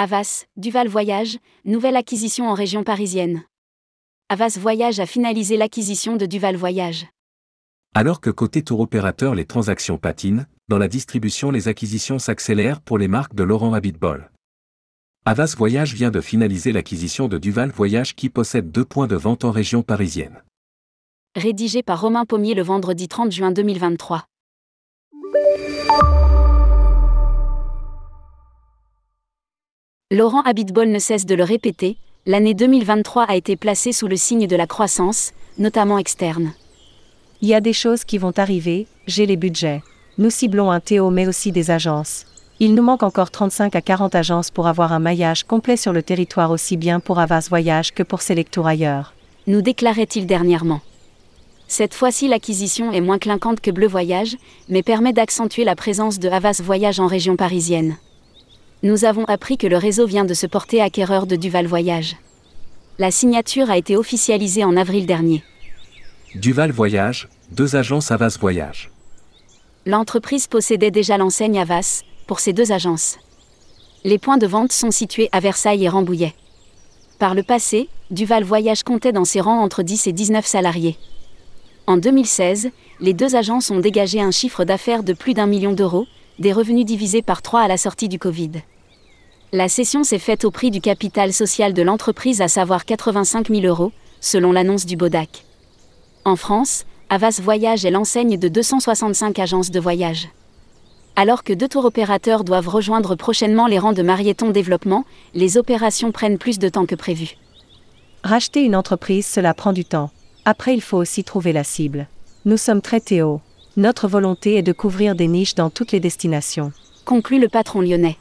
Avas, Duval Voyage, nouvelle acquisition en région parisienne. Avas Voyage a finalisé l'acquisition de Duval Voyage. Alors que côté tour opérateur les transactions patinent, dans la distribution les acquisitions s'accélèrent pour les marques de Laurent Habitbol. Avas Voyage vient de finaliser l'acquisition de Duval Voyage qui possède deux points de vente en région parisienne. Rédigé par Romain Pommier le vendredi 30 juin 2023. Laurent Habitbol ne cesse de le répéter, l'année 2023 a été placée sous le signe de la croissance, notamment externe. Il y a des choses qui vont arriver, j'ai les budgets. Nous ciblons un Théo mais aussi des agences. Il nous manque encore 35 à 40 agences pour avoir un maillage complet sur le territoire aussi bien pour Avas Voyage que pour Selectour ailleurs. Nous déclarait-il dernièrement. Cette fois-ci l'acquisition est moins clinquante que Bleu Voyage, mais permet d'accentuer la présence de Havas Voyage en région parisienne. Nous avons appris que le réseau vient de se porter acquéreur de Duval Voyage. La signature a été officialisée en avril dernier. Duval Voyage, deux agences Avas Voyage. L'entreprise possédait déjà l'enseigne Avas, pour ces deux agences. Les points de vente sont situés à Versailles et Rambouillet. Par le passé, Duval Voyage comptait dans ses rangs entre 10 et 19 salariés. En 2016, les deux agences ont dégagé un chiffre d'affaires de plus d'un million d'euros, des revenus divisés par trois à la sortie du Covid. La cession s'est faite au prix du capital social de l'entreprise, à savoir 85 000 euros, selon l'annonce du Bodac. En France, Avas Voyage est l'enseigne de 265 agences de voyage. Alors que deux tours opérateurs doivent rejoindre prochainement les rangs de Marieton Développement, les opérations prennent plus de temps que prévu. Racheter une entreprise, cela prend du temps. Après, il faut aussi trouver la cible. Nous sommes très Théo. Notre volonté est de couvrir des niches dans toutes les destinations. Conclut le patron lyonnais.